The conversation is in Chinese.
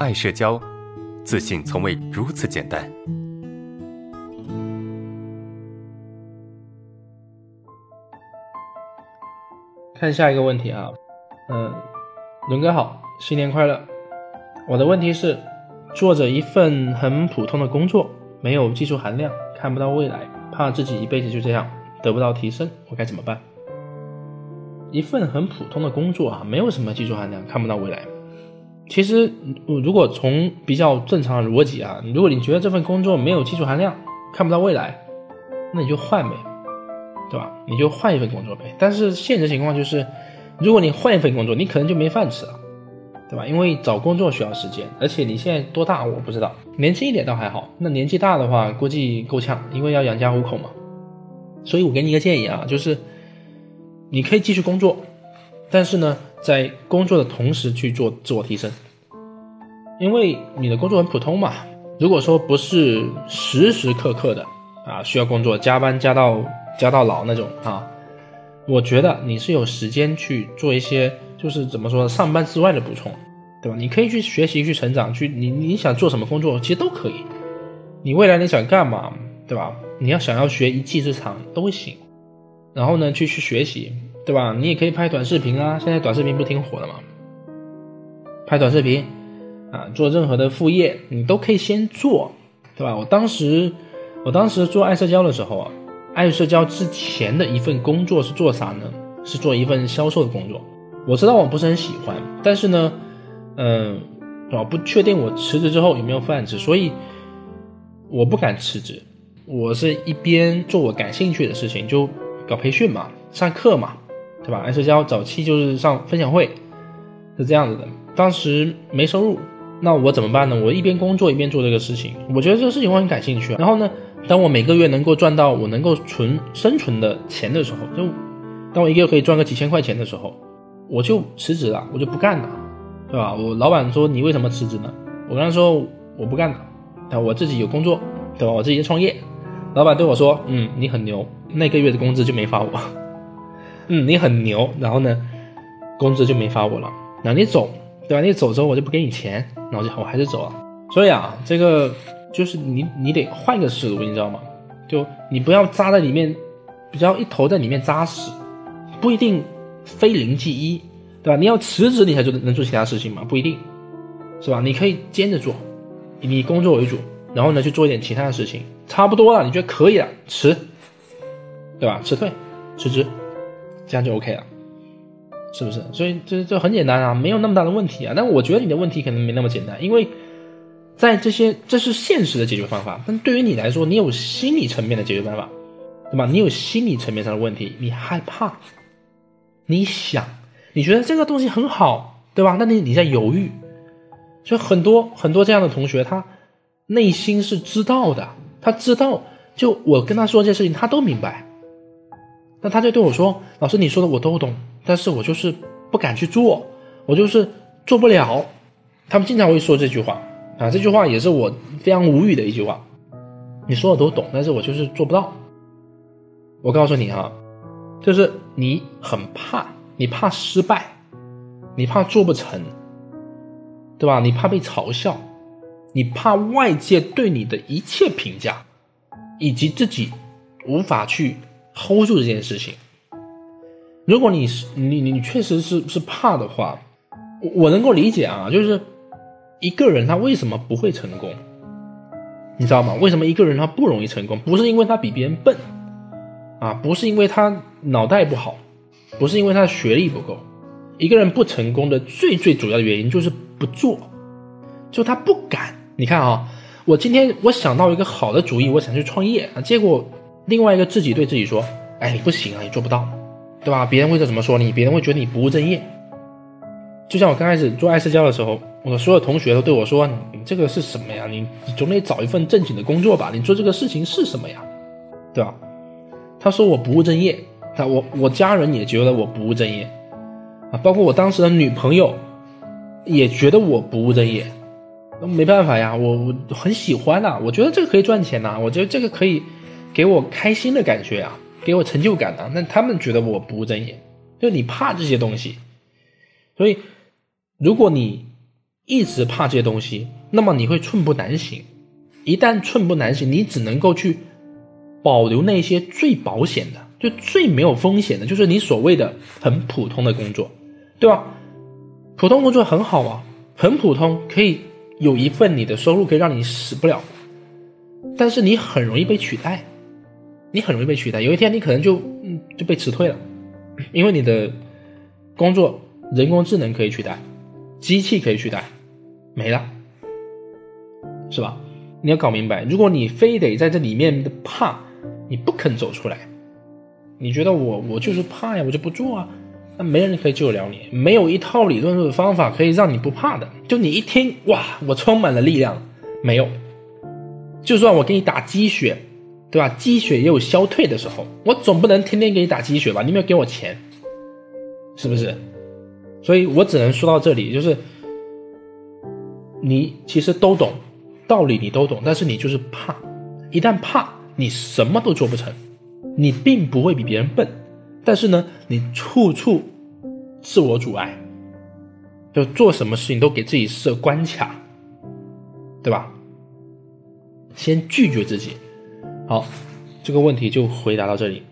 爱社交，自信从未如此简单。看下一个问题啊，嗯，伦哥好，新年快乐。我的问题是，做着一份很普通的工作，没有技术含量，看不到未来，怕自己一辈子就这样得不到提升，我该怎么办？一份很普通的工作啊，没有什么技术含量，看不到未来。其实，如果从比较正常的逻辑啊，如果你觉得这份工作没有技术含量，看不到未来，那你就换呗。对吧？你就换一份工作呗。但是现实情况就是，如果你换一份工作，你可能就没饭吃了，对吧？因为找工作需要时间，而且你现在多大我不知道，年轻一点倒还好。那年纪大的话，估计够呛，因为要养家糊口嘛。所以我给你一个建议啊，就是你可以继续工作，但是呢，在工作的同时去做自我提升，因为你的工作很普通嘛。如果说不是时时刻刻的啊需要工作，加班加到。加到老那种啊，我觉得你是有时间去做一些，就是怎么说，上班之外的补充，对吧？你可以去学习、去成长、去你你想做什么工作，其实都可以。你未来你想干嘛，对吧？你要想要学一技之长都行。然后呢，去去学习，对吧？你也可以拍短视频啊，现在短视频不挺火的吗？拍短视频啊，做任何的副业，你都可以先做，对吧？我当时我当时做爱社交的时候啊。爱社交之前的一份工作是做啥呢？是做一份销售的工作。我知道我不是很喜欢，但是呢，嗯，我不确定我辞职之后有没有饭吃，所以我不敢辞职。我是一边做我感兴趣的事情，就搞培训嘛，上课嘛，对吧？爱社交早期就是上分享会，是这样子的。当时没收入，那我怎么办呢？我一边工作一边做这个事情，我觉得这个事情我很感兴趣。然后呢？当我每个月能够赚到我能够存生存的钱的时候，就当我一个月可以赚个几千块钱的时候，我就辞职了，我就不干了，对吧？我老板说你为什么辞职呢？我跟他说我不干了，啊，我自己有工作，对吧？我自己创业。老板对我说，嗯，你很牛，那个月的工资就没发我。嗯，你很牛，然后呢，工资就没发我了。那你走，对吧？你走之后我就不给你钱，那我就我还是走了。所以啊，这个。就是你，你得换个思路，你知道吗？就你不要扎在里面，比较一头在里面扎死，不一定非零即一，对吧？你要辞职，你才做能做其他事情吗？不一定，是吧？你可以兼着做，以工作为主，然后呢去做一点其他的事情，差不多了，你觉得可以了，辞，对吧？辞退，辞职，这样就 OK 了，是不是？所以这这很简单啊，没有那么大的问题啊。但我觉得你的问题可能没那么简单，因为。在这些，这是现实的解决方法。但对于你来说，你有心理层面的解决办法，对吧？你有心理层面上的问题，你害怕，你想，你觉得这个东西很好，对吧？那你你在犹豫，所以很多很多这样的同学，他内心是知道的，他知道，就我跟他说这些事情，他都明白。那他就对我说：“老师，你说的我都懂，但是我就是不敢去做，我就是做不了。”他们经常会说这句话。啊，这句话也是我非常无语的一句话。你说的都懂，但是我就是做不到。我告诉你哈，就是你很怕，你怕失败，你怕做不成，对吧？你怕被嘲笑，你怕外界对你的一切评价，以及自己无法去 hold 住这件事情。如果你是你你确实是是怕的话，我我能够理解啊，就是。一个人他为什么不会成功？你知道吗？为什么一个人他不容易成功？不是因为他比别人笨，啊，不是因为他脑袋不好，不是因为他学历不够。一个人不成功的最最主要的原因就是不做，就他不敢。你看啊，我今天我想到一个好的主意，我想去创业啊，结果另外一个自己对自己说：“哎，你不行啊，你做不到，对吧？别人会怎么说你？别人会觉得你不务正业。”就像我刚开始做爱社交的时候。我的所有同学都对我说：“你这个是什么呀？你你总得找一份正经的工作吧？你做这个事情是什么呀？对吧？”他说我不务正业，他我我家人也觉得我不务正业，啊，包括我当时的女朋友也觉得我不务正业。那没办法呀，我我很喜欢呐，我觉得这个可以赚钱呐，我觉得这个可以给我开心的感觉啊，给我成就感啊。那他们觉得我不务正业，就你怕这些东西，所以如果你。一直怕这些东西，那么你会寸步难行。一旦寸步难行，你只能够去保留那些最保险的，就最没有风险的，就是你所谓的很普通的工作，对吧？普通工作很好啊，很普通，可以有一份你的收入可以让你死不了，但是你很容易被取代，你很容易被取代。有一天你可能就嗯就被辞退了，因为你的工作人工智能可以取代，机器可以取代，没了，是吧？你要搞明白，如果你非得在这里面的怕，你不肯走出来，你觉得我我就是怕呀，我就不做啊。那没人可以救得了你，没有一套理论或者方法可以让你不怕的。就你一听哇，我充满了力量，没有。就算我给你打鸡血，对吧？鸡血也有消退的时候，我总不能天天给你打鸡血吧？你没有给我钱，是不是？所以我只能说到这里，就是你其实都懂道理，你都懂，但是你就是怕。一旦怕，你什么都做不成。你并不会比别人笨。但是呢，你处处自我阻碍，就做什么事情都给自己设关卡，对吧？先拒绝自己。好，这个问题就回答到这里。